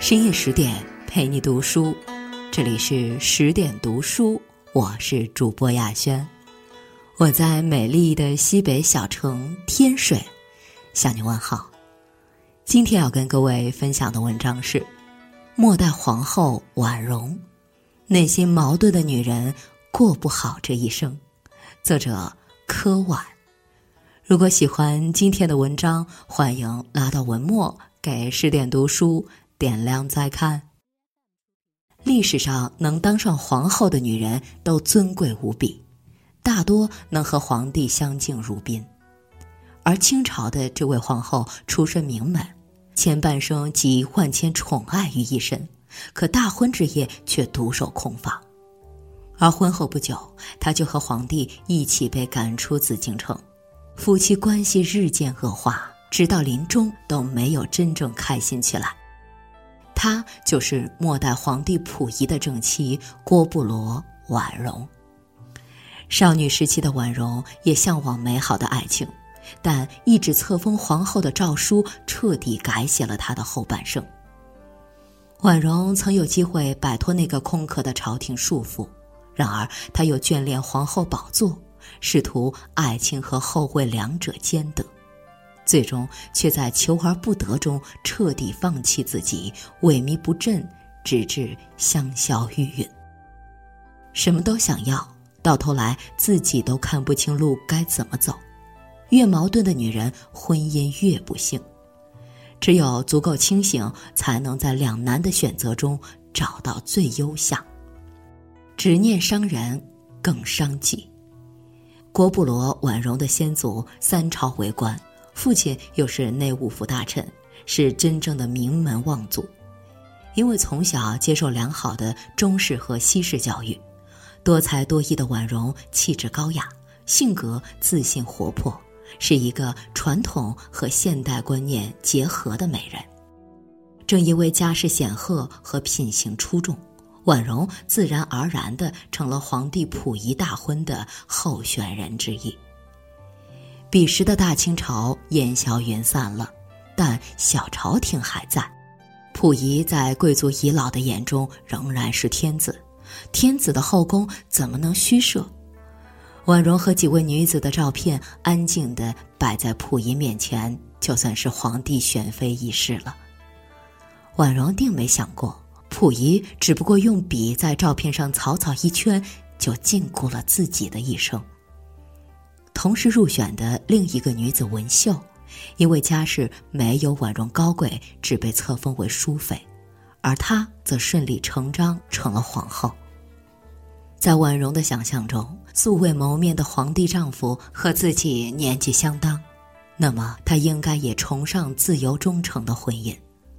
深夜十点陪你读书，这里是十点读书，我是主播亚轩，我在美丽的西北小城天水向你问好。今天要跟各位分享的文章是《末代皇后婉容》，内心矛盾的女人过不好这一生。作者柯婉。如果喜欢今天的文章，欢迎拉到文末给十点读书点亮再看。历史上能当上皇后的女人都尊贵无比，大多能和皇帝相敬如宾。而清朝的这位皇后出身名门，前半生集万千宠爱于一身，可大婚之夜却独守空房。而婚后不久，她就和皇帝一起被赶出紫禁城。夫妻关系日渐恶化，直到临终都没有真正开心起来。她就是末代皇帝溥仪的正妻郭布罗婉容。少女时期的婉容也向往美好的爱情，但一纸册封皇后的诏书彻底改写了她的后半生。婉容曾有机会摆脱那个空壳的朝廷束缚，然而她又眷恋皇后宝座。试图爱情和后位两者兼得，最终却在求而不得中彻底放弃自己，萎靡不振，直至香消玉殒。什么都想要，到头来自己都看不清路该怎么走。越矛盾的女人，婚姻越不幸。只有足够清醒，才能在两难的选择中找到最优项。执念伤人，更伤己。郭布罗婉容的先祖三朝为官，父亲又是内务府大臣，是真正的名门望族。因为从小接受良好的中式和西式教育，多才多艺的婉容气质高雅，性格自信活泼，是一个传统和现代观念结合的美人。正因为家世显赫和品行出众。婉容自然而然的成了皇帝溥仪大婚的候选人之一。彼时的大清朝烟消云散了，但小朝廷还在。溥仪在贵族遗老的眼中仍然是天子，天子的后宫怎么能虚设？婉容和几位女子的照片安静地摆在溥仪面前，就算是皇帝选妃仪式了。婉容定没想过。溥仪只不过用笔在照片上草草一圈，就禁锢了自己的一生。同时入选的另一个女子文秀，因为家世没有婉容高贵，只被册封为淑妃，而她则顺理成章成了皇后。在婉容的想象中，素未谋面的皇帝丈夫和自己年纪相当，那么她应该也崇尚自由忠诚的婚姻。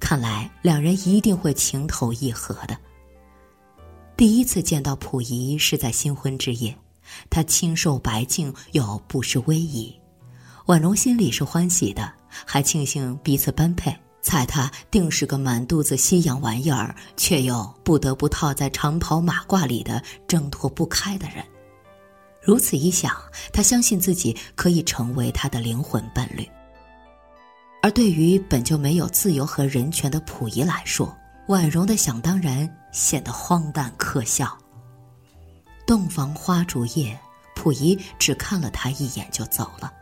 看来两人一定会情投意合的。第一次见到溥仪是在新婚之夜，他清瘦白净又不失威仪，婉容心里是欢喜的，还庆幸彼此般配。猜他定是个满肚子西洋玩意儿，却又不得不套在长袍马褂里的挣脱不开的人。如此一想，他相信自己可以成为他的灵魂伴侣。而对于本就没有自由和人权的溥仪来说，婉容的想当然显得荒诞可笑。洞房花烛夜，溥仪只看了他一眼就走了，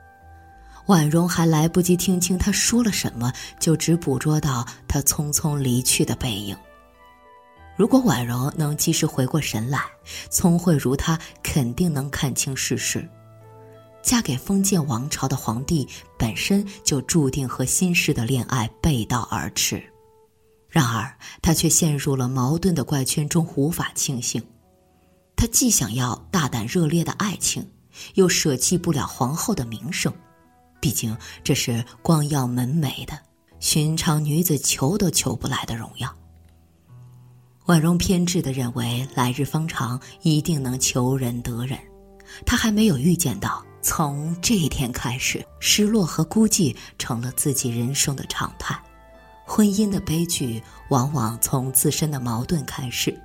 婉容还来不及听清他说了什么，就只捕捉到他匆匆离去的背影。如果婉容能及时回过神来，聪慧如她，肯定能看清世事。嫁给封建王朝的皇帝本身就注定和新式的恋爱背道而驰，然而她却陷入了矛盾的怪圈中无法清醒。她既想要大胆热烈的爱情，又舍弃不了皇后的名声，毕竟这是光耀门楣的寻常女子求都求不来的荣耀。婉容偏执地认为来日方长，一定能求人得人，她还没有预见到。从这一天开始，失落和孤寂成了自己人生的常态。婚姻的悲剧往往从自身的矛盾开始，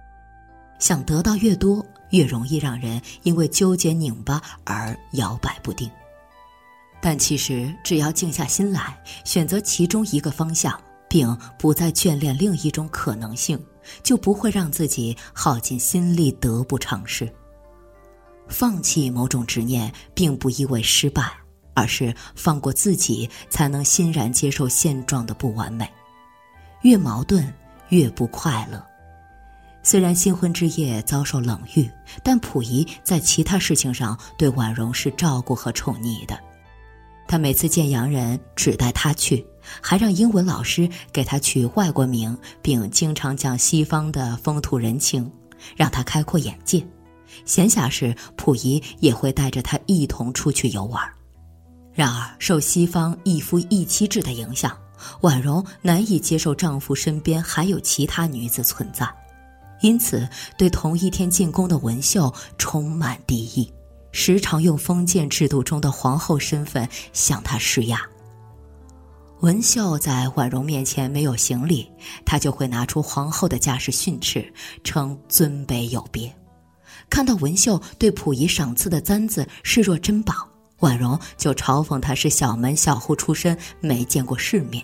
想得到越多，越容易让人因为纠结拧巴而摇摆不定。但其实，只要静下心来，选择其中一个方向，并不再眷恋另一种可能性，就不会让自己耗尽心力得不偿失。放弃某种执念，并不意味失败，而是放过自己，才能欣然接受现状的不完美。越矛盾，越不快乐。虽然新婚之夜遭受冷遇，但溥仪在其他事情上对婉容是照顾和宠溺的。他每次见洋人只带她去，还让英文老师给她取外国名，并经常讲西方的风土人情，让她开阔眼界。闲暇时，溥仪也会带着她一同出去游玩。然而，受西方一夫一妻制的影响，婉容难以接受丈夫身边还有其他女子存在。因此，对同一天进宫的文秀充满敌意，时常用封建制度中的皇后身份向她施压。文秀在婉容面前没有行礼，她就会拿出皇后的架势训斥，称尊卑有别。看到文秀对溥仪赏赐的簪子视若珍宝，婉容就嘲讽她是小门小户出身，没见过世面。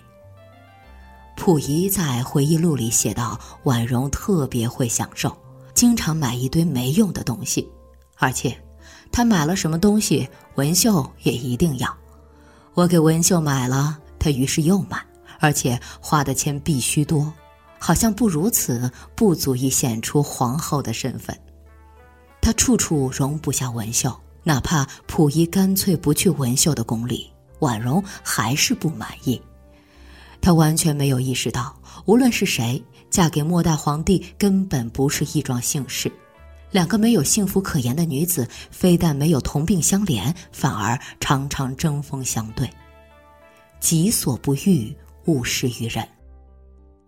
溥仪在回忆录里写道：“婉容特别会享受，经常买一堆没用的东西，而且，她买了什么东西，文秀也一定要。我给文秀买了，她于是又买，而且花的钱必须多，好像不如此不足以显出皇后的身份。她处处容不下文秀，哪怕溥仪干脆不去文秀的宫里，婉容还是不满意。”她完全没有意识到，无论是谁嫁给末代皇帝，根本不是一桩幸事。两个没有幸福可言的女子，非但没有同病相怜，反而常常针锋相对。己所不欲，勿施于人。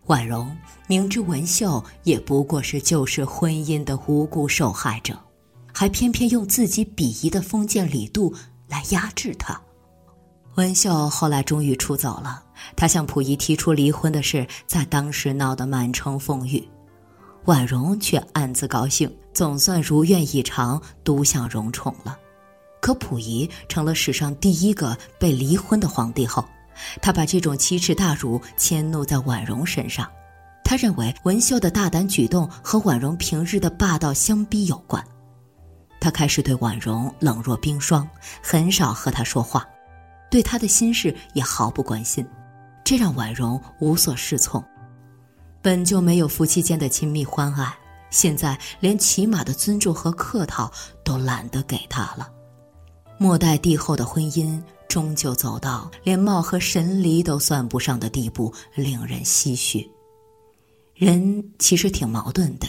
婉容明知文秀也不过是旧式婚姻的无辜受害者，还偏偏用自己鄙夷的封建礼度来压制她。文秀后来终于出走了。她向溥仪提出离婚的事，在当时闹得满城风雨。婉容却暗自高兴，总算如愿以偿，独享荣宠了。可溥仪成了史上第一个被离婚的皇帝后，他把这种奇耻大辱迁怒在婉容身上。他认为文秀的大胆举动和婉容平日的霸道相逼有关。他开始对婉容冷若冰霜，很少和她说话。对他的心事也毫不关心，这让婉容无所适从。本就没有夫妻间的亲密欢爱，现在连起码的尊重和客套都懒得给他了。末代帝后的婚姻终究走到连貌合神离都算不上的地步，令人唏嘘。人其实挺矛盾的，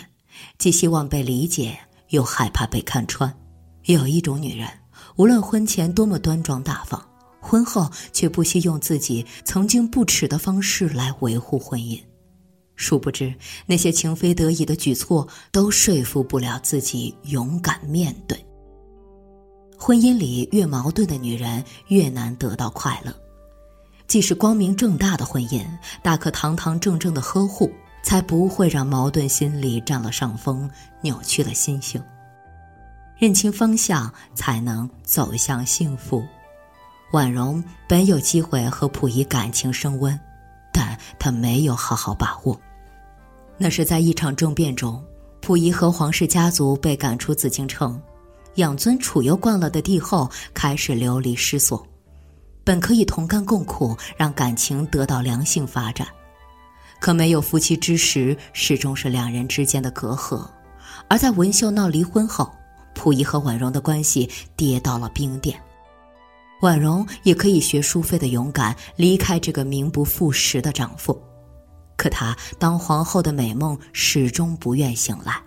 既希望被理解，又害怕被看穿。有一种女人，无论婚前多么端庄大方。婚后却不惜用自己曾经不耻的方式来维护婚姻，殊不知那些情非得已的举措都说服不了自己勇敢面对。婚姻里越矛盾的女人越难得到快乐，即使光明正大的婚姻，大可堂堂正正的呵护，才不会让矛盾心理占了上风，扭曲了心性。认清方向，才能走向幸福。婉容本有机会和溥仪感情升温，但她没有好好把握。那是在一场政变中，溥仪和皇室家族被赶出紫禁城，养尊处优惯了的帝后开始流离失所。本可以同甘共苦，让感情得到良性发展，可没有夫妻之实，始终是两人之间的隔阂。而在文秀闹离婚后，溥仪和婉容的关系跌到了冰点。婉容也可以学淑妃的勇敢，离开这个名不副实的丈夫。可她当皇后的美梦始终不愿醒来，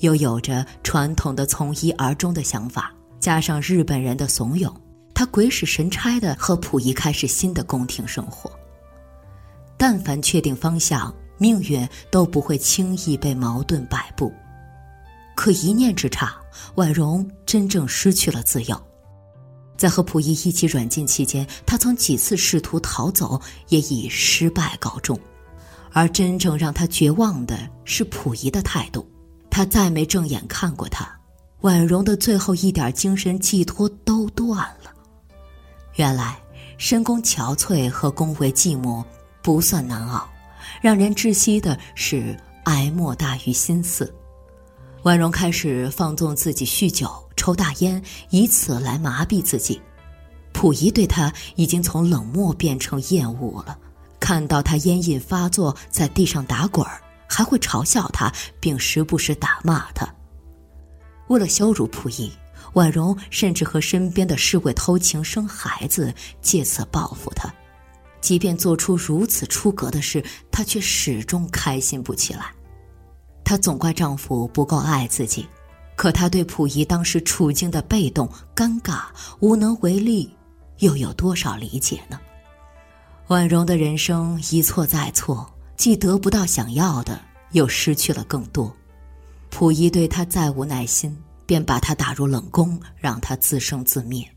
又有着传统的从一而终的想法，加上日本人的怂恿，她鬼使神差的和溥仪开始新的宫廷生活。但凡确定方向，命运都不会轻易被矛盾摆布。可一念之差，婉容真正失去了自由。在和溥仪一起软禁期间，他曾几次试图逃走，也以失败告终。而真正让他绝望的是溥仪的态度，他再没正眼看过他。婉容的最后一点精神寄托都断了。原来，深宫憔悴和宫闱寂寞不算难熬，让人窒息的是哀莫大于心死。婉容开始放纵自己酗酒、抽大烟，以此来麻痹自己。溥仪对他已经从冷漠变成厌恶了，看到他烟瘾发作，在地上打滚儿，还会嘲笑他，并时不时打骂他。为了羞辱溥仪，婉容甚至和身边的侍卫偷情生孩子，借此报复他。即便做出如此出格的事，她却始终开心不起来。她总怪丈夫不够爱自己，可她对溥仪当时处境的被动、尴尬、无能为力，又有多少理解呢？婉容的人生一错再错，既得不到想要的，又失去了更多。溥仪对她再无耐心，便把她打入冷宫，让她自生自灭。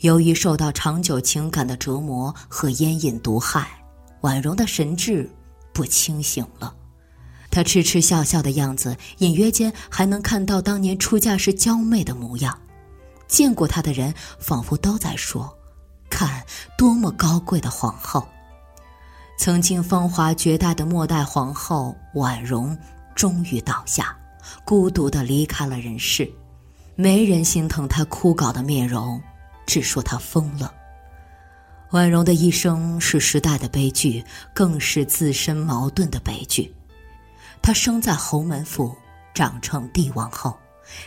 由于受到长久情感的折磨和烟瘾毒害，婉容的神智不清醒了。她痴痴笑笑的样子，隐约间还能看到当年出嫁时娇媚的模样。见过她的人仿佛都在说：“看，多么高贵的皇后！”曾经风华绝代的末代皇后婉容，终于倒下，孤独地离开了人世。没人心疼她枯槁的面容。只说她疯了。婉容的一生是时代的悲剧，更是自身矛盾的悲剧。她生在侯门府，长成帝王后，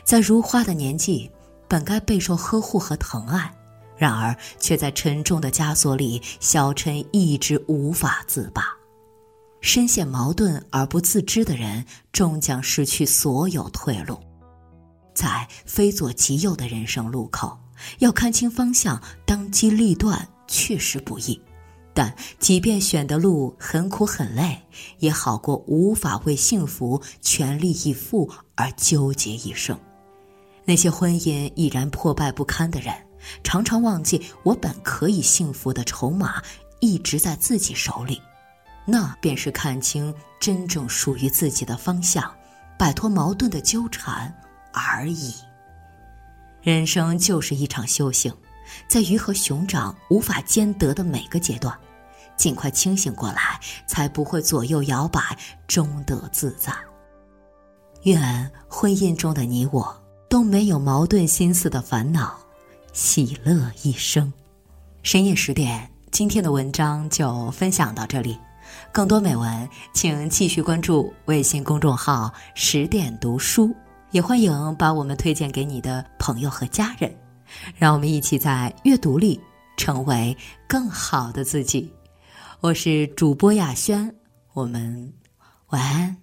在如花的年纪，本该备受呵护和疼爱，然而却在沉重的枷锁里消沉，一直无法自拔。深陷矛盾而不自知的人，终将失去所有退路。在非左即右的人生路口。要看清方向，当机立断确实不易，但即便选的路很苦很累，也好过无法为幸福全力以赴而纠结一生。那些婚姻已然破败不堪的人，常常忘记我本可以幸福的筹码一直在自己手里，那便是看清真正属于自己的方向，摆脱矛盾的纠缠而已。人生就是一场修行，在鱼和熊掌无法兼得的每个阶段，尽快清醒过来，才不会左右摇摆，终得自在。愿婚姻中的你我都没有矛盾心思的烦恼，喜乐一生。深夜十点，今天的文章就分享到这里，更多美文请继续关注微信公众号“十点读书”。也欢迎把我们推荐给你的朋友和家人，让我们一起在阅读里成为更好的自己。我是主播雅轩，我们晚安。